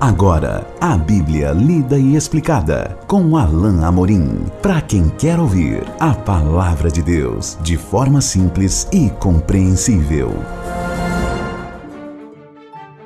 Agora, a Bíblia lida e explicada com Alain Amorim. Para quem quer ouvir a palavra de Deus de forma simples e compreensível.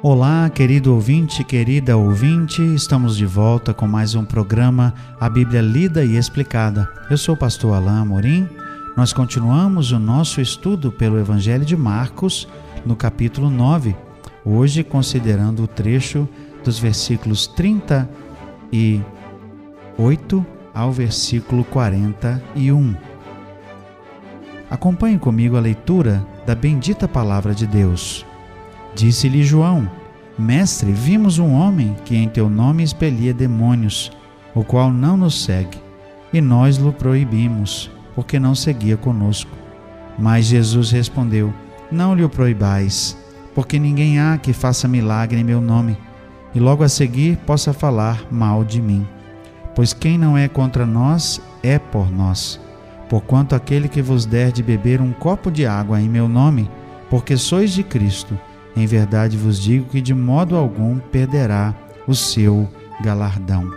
Olá, querido ouvinte, querida ouvinte, estamos de volta com mais um programa A Bíblia Lida e Explicada. Eu sou o pastor Alain Amorim. Nós continuamos o nosso estudo pelo Evangelho de Marcos, no capítulo 9, hoje considerando o trecho dos versículos 38 ao versículo 41. Acompanhe comigo a leitura da bendita palavra de Deus. Disse-lhe João: Mestre, vimos um homem que em teu nome expelia demônios, o qual não nos segue, e nós lhe proibimos, porque não seguia conosco. Mas Jesus respondeu: Não lhe o proibais, porque ninguém há que faça milagre em meu nome e logo a seguir possa falar mal de mim. Pois quem não é contra nós é por nós. Porquanto aquele que vos der de beber um copo de água em meu nome, porque sois de Cristo, em verdade vos digo que de modo algum perderá o seu galardão.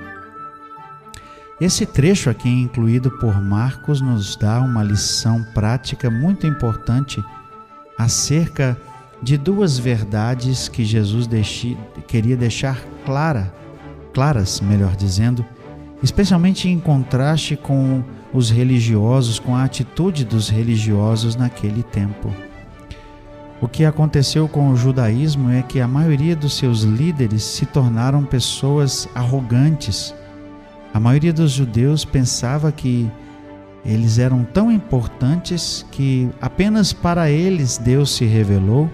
Esse trecho aqui, incluído por Marcos, nos dá uma lição prática muito importante acerca de duas verdades que Jesus deixi, queria deixar clara, claras, melhor dizendo, especialmente em contraste com os religiosos, com a atitude dos religiosos naquele tempo. O que aconteceu com o judaísmo é que a maioria dos seus líderes se tornaram pessoas arrogantes. A maioria dos judeus pensava que eles eram tão importantes que apenas para eles Deus se revelou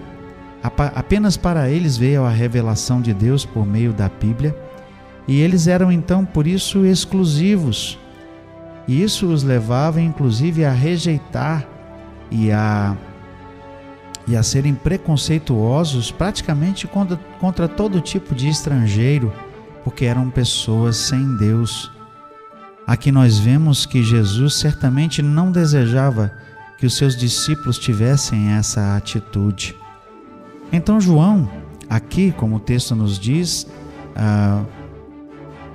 Apenas para eles veio a revelação de Deus por meio da Bíblia, e eles eram então por isso exclusivos. E isso os levava inclusive a rejeitar e a e a serem preconceituosos praticamente contra, contra todo tipo de estrangeiro, porque eram pessoas sem Deus. Aqui nós vemos que Jesus certamente não desejava que os seus discípulos tivessem essa atitude. Então, João, aqui, como o texto nos diz, ah,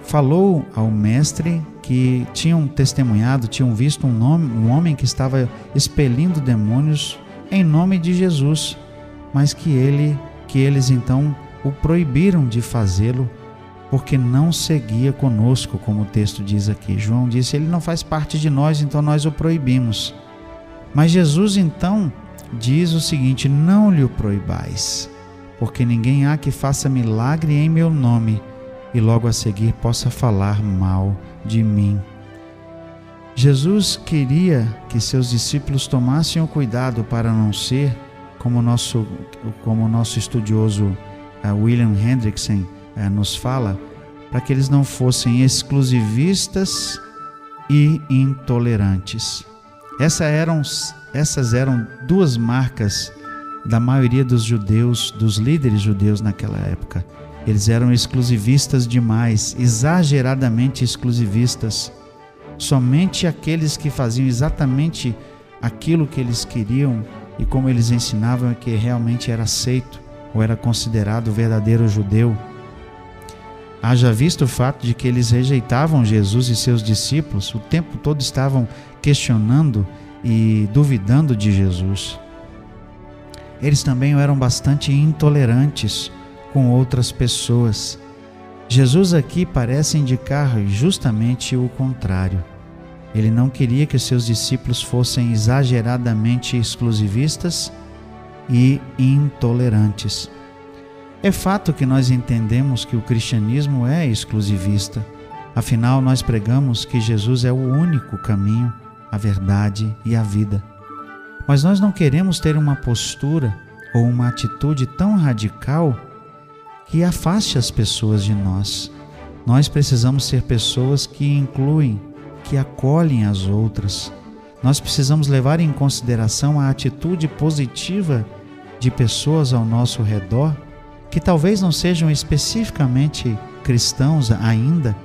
falou ao mestre que tinham testemunhado, tinham visto um, nome, um homem que estava expelindo demônios em nome de Jesus, mas que ele, que eles então o proibiram de fazê-lo porque não seguia conosco, como o texto diz aqui. João disse: ele não faz parte de nós, então nós o proibimos. Mas Jesus então diz o seguinte: Não lhe o proibais, porque ninguém há que faça milagre em meu nome e logo a seguir possa falar mal de mim. Jesus queria que seus discípulos tomassem o cuidado para não ser, como nosso, como nosso estudioso uh, William Hendrickson uh, nos fala, para que eles não fossem exclusivistas e intolerantes. Essa eram essas eram duas marcas da maioria dos judeus, dos líderes judeus naquela época. Eles eram exclusivistas demais, exageradamente exclusivistas. Somente aqueles que faziam exatamente aquilo que eles queriam e como eles ensinavam é que realmente era aceito ou era considerado verdadeiro judeu. Haja visto o fato de que eles rejeitavam Jesus e seus discípulos, o tempo todo estavam questionando e duvidando de Jesus. Eles também eram bastante intolerantes com outras pessoas. Jesus aqui parece indicar justamente o contrário. Ele não queria que seus discípulos fossem exageradamente exclusivistas e intolerantes. É fato que nós entendemos que o cristianismo é exclusivista, afinal, nós pregamos que Jesus é o único caminho a verdade e a vida. Mas nós não queremos ter uma postura ou uma atitude tão radical que afaste as pessoas de nós. Nós precisamos ser pessoas que incluem, que acolhem as outras. Nós precisamos levar em consideração a atitude positiva de pessoas ao nosso redor que talvez não sejam especificamente cristãos ainda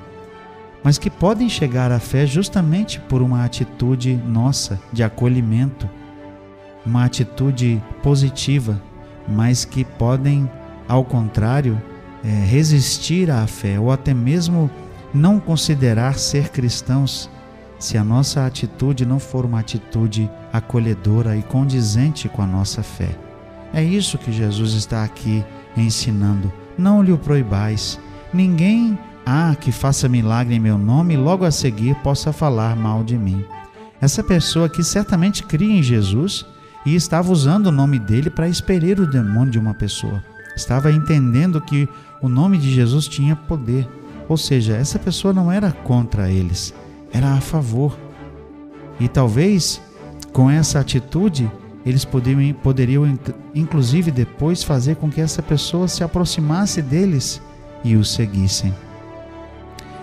mas que podem chegar à fé justamente por uma atitude nossa de acolhimento, uma atitude positiva, mas que podem, ao contrário, é, resistir à fé ou até mesmo não considerar ser cristãos se a nossa atitude não for uma atitude acolhedora e condizente com a nossa fé. É isso que Jesus está aqui ensinando. Não lhe o proibais. Ninguém há que faça milagre em meu nome e logo a seguir possa falar mal de mim. Essa pessoa aqui certamente cria em Jesus e estava usando o nome dele para expelir o demônio de uma pessoa. Estava entendendo que o nome de Jesus tinha poder. Ou seja, essa pessoa não era contra eles, era a favor. E talvez com essa atitude eles poderiam, poderiam inclusive depois fazer com que essa pessoa se aproximasse deles e os seguissem.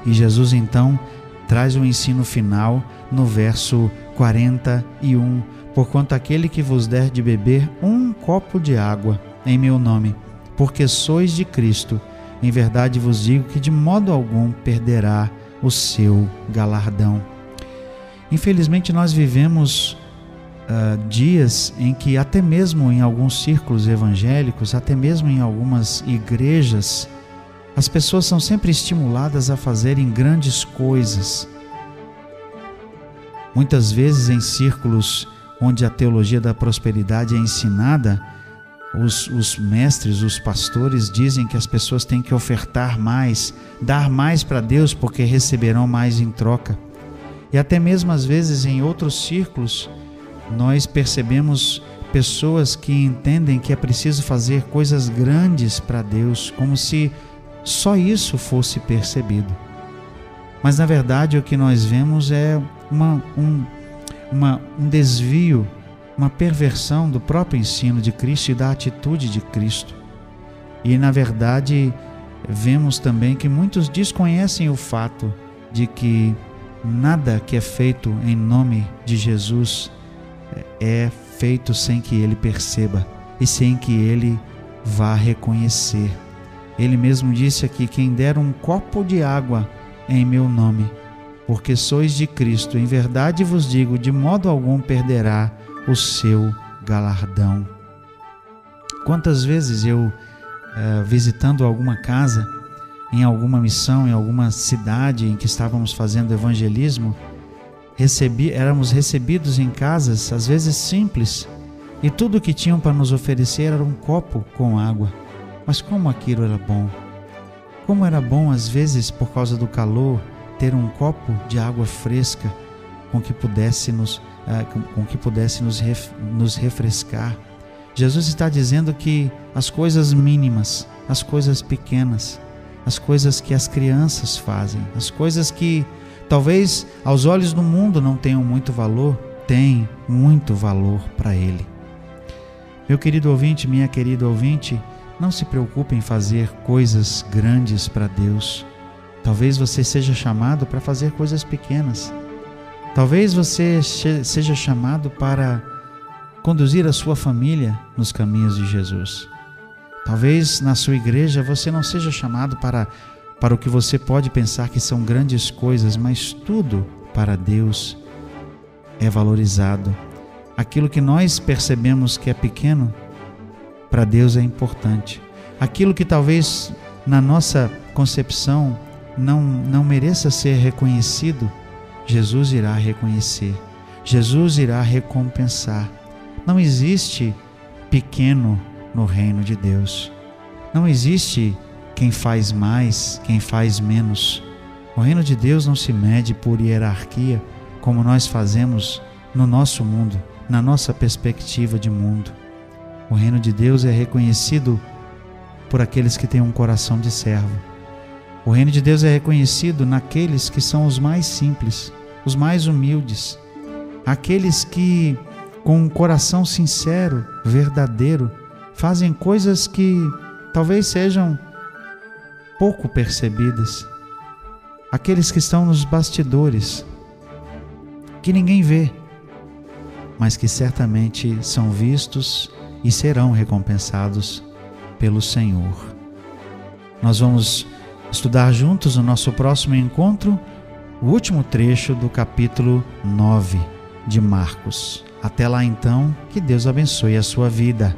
E Jesus então traz o ensino final no verso 41 porquanto aquele que vos der de beber um copo de água em meu nome, porque sois de Cristo, em verdade vos digo que de modo algum perderá o seu galardão. Infelizmente, nós vivemos uh, dias em que, até mesmo em alguns círculos evangélicos, até mesmo em algumas igrejas, as pessoas são sempre estimuladas a fazerem grandes coisas. Muitas vezes em círculos onde a teologia da prosperidade é ensinada, os, os, mestres, os pastores dizem que as pessoas têm que ofertar mais, dar mais para Deus porque receberão mais em troca. E até mesmo às vezes em outros círculos, nós percebemos pessoas que entendem que é preciso fazer coisas grandes para Deus, como se só isso fosse percebido. Mas na verdade o que nós vemos é uma, um, uma, um desvio, uma perversão do próprio ensino de Cristo e da atitude de Cristo. E na verdade, vemos também que muitos desconhecem o fato de que nada que é feito em nome de Jesus é feito sem que ele perceba e sem que ele vá reconhecer. Ele mesmo disse aqui: quem der um copo de água em meu nome porque sois de Cristo. Em verdade vos digo: de modo algum perderá o seu galardão. Quantas vezes eu, eh, visitando alguma casa, em alguma missão, em alguma cidade em que estávamos fazendo evangelismo, recebi, éramos recebidos em casas, às vezes simples, e tudo o que tinham para nos oferecer era um copo com água. Mas como aquilo era bom! Como era bom, às vezes, por causa do calor, ter um copo de água fresca com que pudesse nos, ah, com que pudesse nos, nos refrescar. Jesus está dizendo que as coisas mínimas, as coisas pequenas, as coisas que as crianças fazem, as coisas que talvez aos olhos do mundo não tenham muito valor, têm muito valor para Ele. Meu querido ouvinte, minha querida ouvinte, não se preocupe em fazer coisas grandes para Deus. Talvez você seja chamado para fazer coisas pequenas. Talvez você seja chamado para conduzir a sua família nos caminhos de Jesus. Talvez na sua igreja você não seja chamado para, para o que você pode pensar que são grandes coisas, mas tudo para Deus é valorizado. Aquilo que nós percebemos que é pequeno, para Deus é importante. Aquilo que talvez na nossa concepção não, não mereça ser reconhecido, Jesus irá reconhecer, Jesus irá recompensar. Não existe pequeno no reino de Deus. Não existe quem faz mais, quem faz menos. O reino de Deus não se mede por hierarquia, como nós fazemos no nosso mundo, na nossa perspectiva de mundo. O reino de Deus é reconhecido por aqueles que têm um coração de servo o reino de Deus é reconhecido naqueles que são os mais simples, os mais humildes, aqueles que, com um coração sincero, verdadeiro, fazem coisas que talvez sejam pouco percebidas, aqueles que estão nos bastidores, que ninguém vê, mas que certamente são vistos e serão recompensados pelo Senhor. Nós vamos estudar juntos no nosso próximo encontro o último trecho do capítulo 9 de Marcos. Até lá então, que Deus abençoe a sua vida.